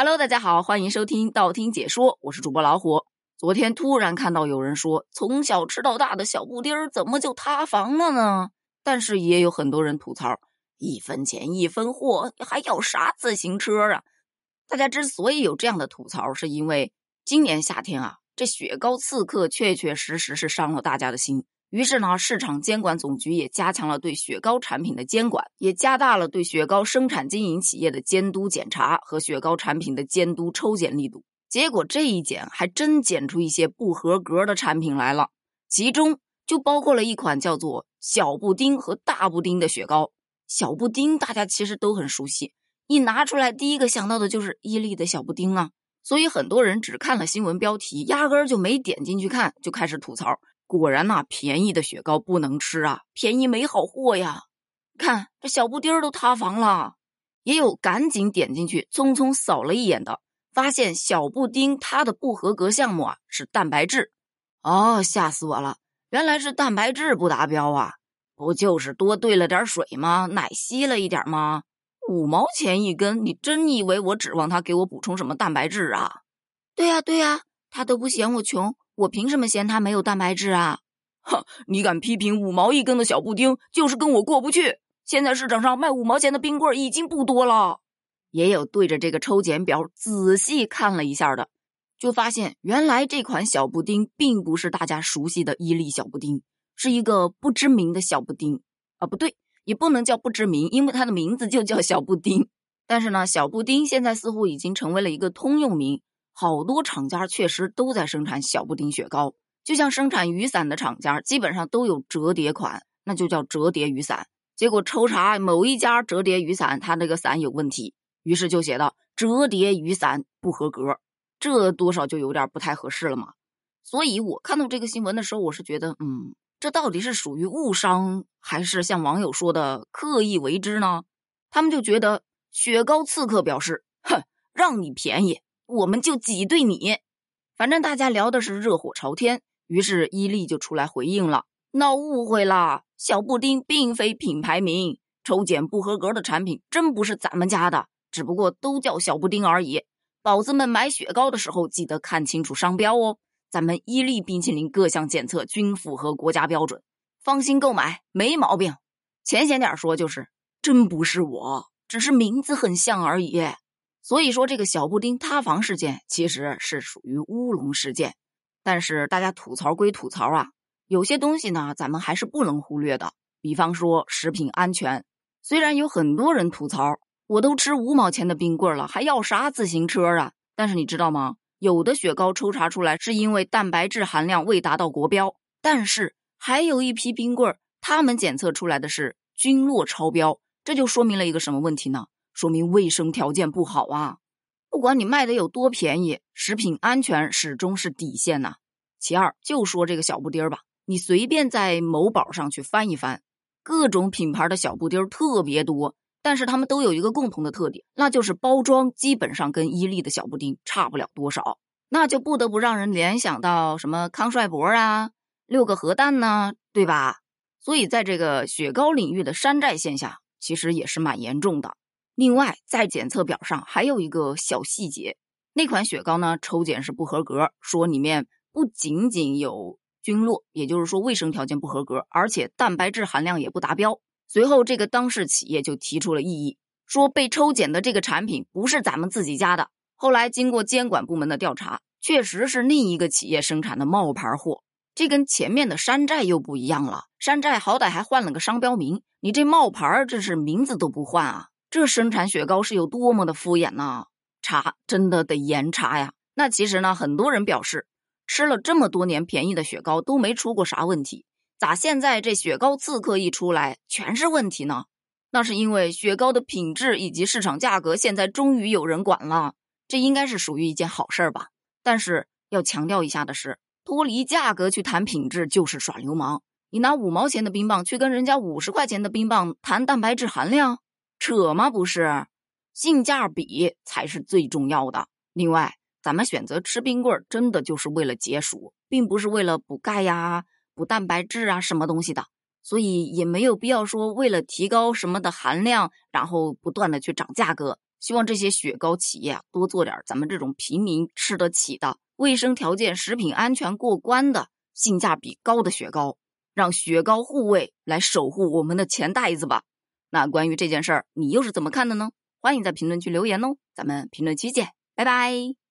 Hello，大家好，欢迎收听道听解说，我是主播老虎。昨天突然看到有人说，从小吃到大的小布丁儿怎么就塌房了呢？但是也有很多人吐槽，一分钱一分货，还要啥自行车啊？大家之所以有这样的吐槽，是因为今年夏天啊，这雪糕刺客确确实实是伤了大家的心。于是呢，市场监管总局也加强了对雪糕产品的监管，也加大了对雪糕生产经营企业的监督检查和雪糕产品的监督抽检力度。结果这一检还真检出一些不合格的产品来了，其中就包括了一款叫做小布丁和大布丁的雪糕。小布丁大家其实都很熟悉，一拿出来第一个想到的就是伊利的小布丁啊，所以很多人只看了新闻标题，压根儿就没点进去看，就开始吐槽。果然呐，便宜的雪糕不能吃啊！便宜没好货呀！看这小布丁都塌房了，也有赶紧点进去，匆匆扫了一眼的，发现小布丁它的不合格项目啊是蛋白质。哦，吓死我了！原来是蛋白质不达标啊！不就是多兑了点水吗？奶稀了一点吗？五毛钱一根，你真以为我指望他给我补充什么蛋白质啊？对呀对呀，他都不嫌我穷。我凭什么嫌他没有蛋白质啊？哼，你敢批评五毛一根的小布丁，就是跟我过不去。现在市场上卖五毛钱的冰棍已经不多了，也有对着这个抽检表仔细看了一下的，就发现原来这款小布丁并不是大家熟悉的伊利小布丁，是一个不知名的小布丁啊，不对，也不能叫不知名，因为它的名字就叫小布丁。但是呢，小布丁现在似乎已经成为了一个通用名。好多厂家确实都在生产小布丁雪糕，就像生产雨伞的厂家，基本上都有折叠款，那就叫折叠雨伞。结果抽查某一家折叠雨伞，它那个伞有问题，于是就写到折叠雨伞不合格，这多少就有点不太合适了嘛。所以我看到这个新闻的时候，我是觉得，嗯，这到底是属于误伤，还是像网友说的刻意为之呢？他们就觉得雪糕刺客表示，哼，让你便宜。我们就挤兑你，反正大家聊的是热火朝天，于是伊利就出来回应了：闹误会了，小布丁并非品牌名，抽检不合格的产品真不是咱们家的，只不过都叫小布丁而已。宝子们买雪糕的时候记得看清楚商标哦，咱们伊利冰淇淋各项检测均符合国家标准，放心购买，没毛病。浅显点说就是，真不是我，只是名字很像而已。所以说，这个小布丁塌房事件其实是属于乌龙事件。但是大家吐槽归吐槽啊，有些东西呢，咱们还是不能忽略的。比方说食品安全，虽然有很多人吐槽，我都吃五毛钱的冰棍了，还要啥自行车啊？但是你知道吗？有的雪糕抽查出来是因为蛋白质含量未达到国标，但是还有一批冰棍，他们检测出来的是菌落超标，这就说明了一个什么问题呢？说明卫生条件不好啊！不管你卖的有多便宜，食品安全始终是底线呐。其二，就说这个小布丁儿吧，你随便在某宝上去翻一翻，各种品牌的小布丁儿特别多，但是他们都有一个共同的特点，那就是包装基本上跟伊利的小布丁差不了多少，那就不得不让人联想到什么康帅博啊、六个核弹呢，对吧？所以在这个雪糕领域的山寨现象，其实也是蛮严重的。另外，在检测表上还有一个小细节，那款雪糕呢抽检是不合格，说里面不仅仅有菌落，也就是说卫生条件不合格，而且蛋白质含量也不达标。随后，这个当事企业就提出了异议，说被抽检的这个产品不是咱们自己家的。后来经过监管部门的调查，确实是另一个企业生产的冒牌货。这跟前面的山寨又不一样了，山寨好歹还换了个商标名，你这冒牌这是名字都不换啊！这生产雪糕是有多么的敷衍呐？查真的得严查呀！那其实呢，很多人表示吃了这么多年便宜的雪糕都没出过啥问题，咋现在这雪糕刺客一出来全是问题呢？那是因为雪糕的品质以及市场价格现在终于有人管了，这应该是属于一件好事儿吧？但是要强调一下的是，脱离价格去谈品质就是耍流氓。你拿五毛钱的冰棒去跟人家五十块钱的冰棒谈蛋白质含量？扯吗？不是，性价比才是最重要的。另外，咱们选择吃冰棍儿，真的就是为了解暑，并不是为了补钙呀、补蛋白质啊什么东西的。所以也没有必要说为了提高什么的含量，然后不断的去涨价格。希望这些雪糕企业啊，多做点咱们这种平民吃得起的、卫生条件、食品安全过关的、性价比高的雪糕，让雪糕护卫来守护我们的钱袋子吧。那关于这件事儿，你又是怎么看的呢？欢迎在评论区留言哦，咱们评论区见，拜拜。